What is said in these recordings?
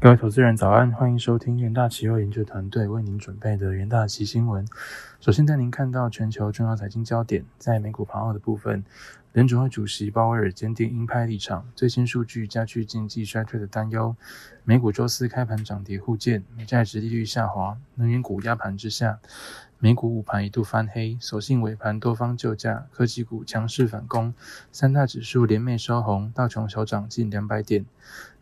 各位投资人早安，欢迎收听元大期货研究团队为您准备的元大期新闻。首先带您看到全球重要财经焦点，在美股盘后的部分，联准会主席鲍威尔坚定鹰派立场，最新数据加剧经济衰退的担忧。美股周四开盘涨跌互见，美债值利率下滑，能源股压盘之下，美股午盘一度翻黑，所幸尾盘多方救驾，科技股强势反攻，三大指数连袂收红，道琼小涨近两百点。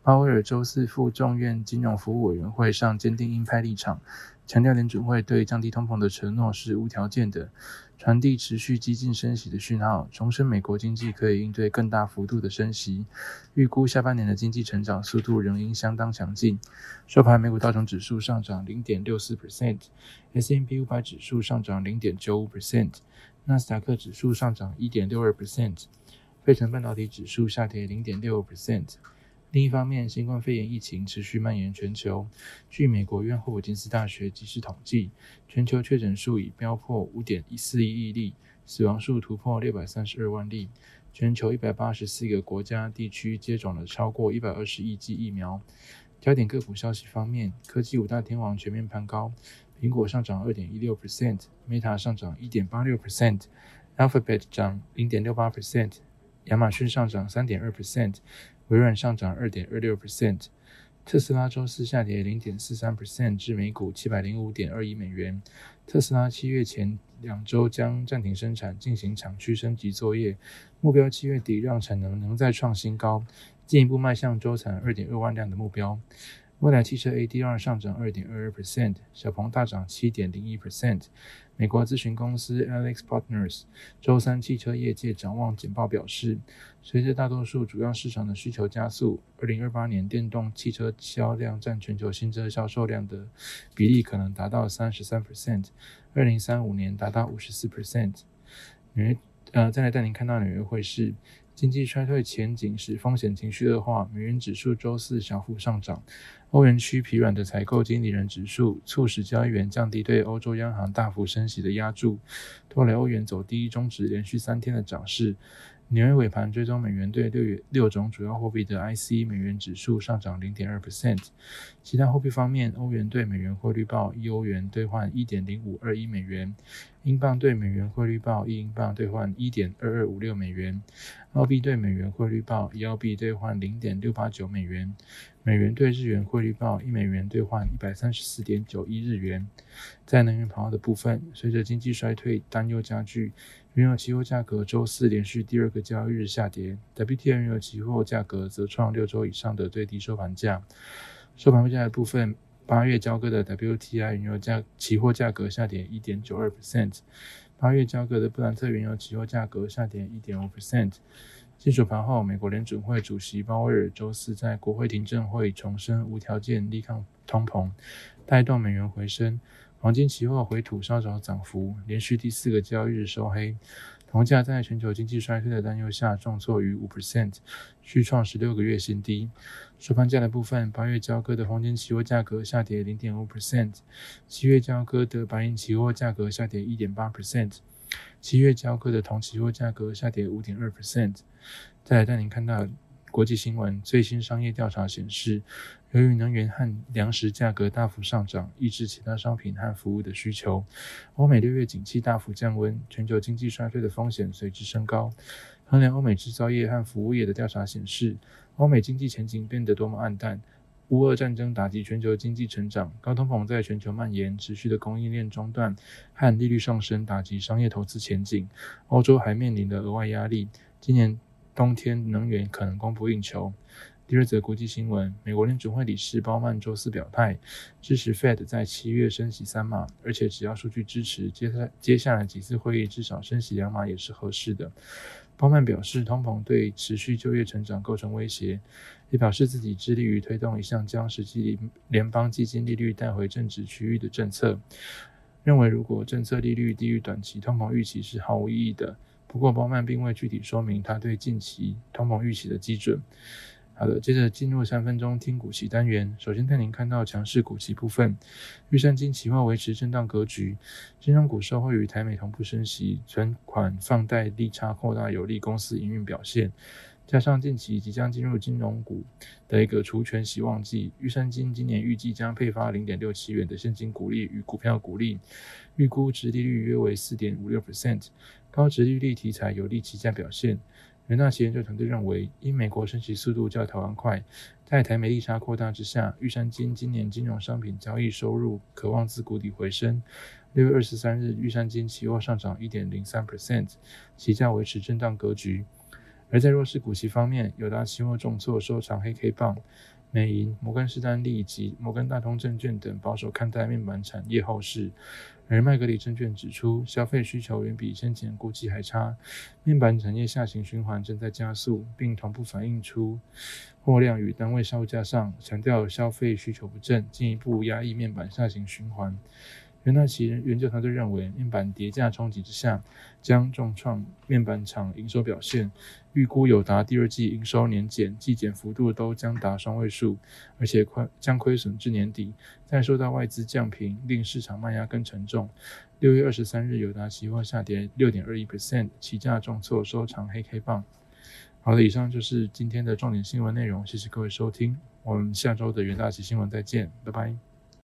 鲍威尔周四赴众院金融服务委员会上坚定鹰派立场，强调联准会对降低通膨的承诺是无条件的，传递持续激进升息的讯号，重申美国经济可以应对更大幅度的升息，预估下半年的经济成长速度仍应相当强劲。收盘，美股道琼指数上涨零点六四 percent，S&P 五百指数上涨零点九五 percent，纳斯达克指数上涨一点六二 percent，费城半导体指数下跌零点六五 percent。另一方面，新冠肺炎疫情持续蔓延全球。据美国约翰霍普金斯大学即时统计，全球确诊数已飙破五点一四亿例，死亡数突破六百三十二万例。全球一百八十四个国家地区接种了超过一百二十亿剂疫苗。焦点个股消息方面，科技五大天王全面攀高，苹果上涨二点一六 percent，Meta 上涨一点八六 percent，Alphabet 涨零点六八 percent，亚马逊上涨三点二 percent。微软上涨二点二六 percent，特斯拉周四下跌零点四三 percent 至每股七百零五点二一美元。特斯拉七月前两周将暂停生产，进行厂区升级作业，目标七月底让产能能再创新高，进一步迈向周产二点二万辆的目标。未来汽车 ADR 上涨二点二二 percent，小鹏大涨七点零一 percent。美国咨询公司 Alex Partners 周三汽车业界展望简报表示，随着大多数主要市场的需求加速，二零二八年电动汽车销量占全球新车销售量的比例可能达到三十三 percent，二零三五年达到五十四 percent。纽约，呃，再来带您看到纽约汇市。经济衰退前景使风险情绪恶化，美元指数周四小幅上涨。欧元区疲软的采购经理人指数促使交易员降低对欧洲央行大幅升息的压注，拖累欧元走低，终止连续三天的涨势。纽约尾盘追踪美元对六月六种主要货币的 IC 美元指数上涨零点二 percent。其他货币方面，欧元对美元汇率报一欧元兑换一点零五二一美元，英镑对美元汇率报一英镑兑换一点二二五六美元，澳币对美元汇率报一澳币兑换零点六八九美元，美元对日元汇率报一美元兑换一百三十四点九一日元。在能源跑的部分，随着经济衰退担忧加剧。原油期货价格周四连续第二个交易日下跌，WTI 原油期货价格则创六周以上的最低收盘价。收盘价的部分，八月交割的 WTI 原油价期货价格下跌一点九二 percent，八月交割的布兰特原油期货价格下跌一点五 percent。金属盘后，美国联准会主席鲍威尔周四在国会听证会重申无条件力抗通膨，带动美元回升。黄金期货回吐稍早涨幅，连续第四个交易日收黑。铜价在全球经济衰退的担忧下重挫逾五 percent，续创十六个月新低。收盘价的部分，八月交割的黄金期货价格下跌零点五 percent，七月交割的白银期货价格下跌一点八 percent，七月交割的铜期货价格下跌五点二 percent。再来带您看到。国际新闻：最新商业调查显示，由于能源和粮食价格大幅上涨，抑制其他商品和服务的需求，欧美六月景气大幅降温，全球经济衰退的风险随之升高。衡量欧美制造业和服务业的调查显示，欧美经济前景变得多么暗淡。乌俄战争打击全球经济成长，高通膨在全球蔓延，持续的供应链中断和利率上升打击商业投资前景。欧洲还面临的额外压力。今年。冬天能源可能供不应求。第二则国际新闻：美国联准会理事鲍曼周四表态，支持 Fed 在七月升息三码，而且只要数据支持，接下接下来几次会议至少升息两码也是合适的。鲍曼表示，通膨对持续就业成长构成威胁，也表示自己致力于推动一项将实际联邦基金利率带回正值区域的政策。认为如果政策利率低于短期通膨预期是毫无意义的。不过，鲍曼并未具体说明他对近期通膨预期的基准。好的，接着进入三分钟听股期单元。首先带您看到强势股期部分，预算金期货维持震荡格局，金融股受惠于台美同步升息，存款放贷利差扩大，有利公司营运表现。加上近期即将进入金融股的一个除权息旺季，玉山金今年预计将配发零点六七元的现金股利与股票股利，预估值利率约为四点五六 percent，高值利率题材有利期价表现。元大期研究团队认为，因美国升息速度较台湾快，在台美利差扩大之下，玉山金今年金融商品交易收入可望自谷底回升。六月二十三日，玉山金期货上涨一点零三 percent，期价维持震荡格局。而在弱势股息方面，有达期货重挫收长黑 K 棒，美银、摩根士丹利及摩根大通证券等保守看待面板产业后市。而麦格里证券指出，消费需求远比先前估计还差，面板产业下行循环正在加速，并同步反映出货量与单位售价上，强调消费需求不振，进一步压抑面板下行循环。元大旗研究团队认为，面板跌价冲击之下，将重创面板厂营收表现。预估友达第二季营收年减、季减幅度都将达双位数，而且亏将亏损至年底。再受到外资降平，令市场卖压更沉重。六月二十三日，友达期货下跌六点二一 percent，起价重挫，收长黑 K 棒。好的，以上就是今天的重点新闻内容，谢谢各位收听，我们下周的元大旗新闻再见，拜拜。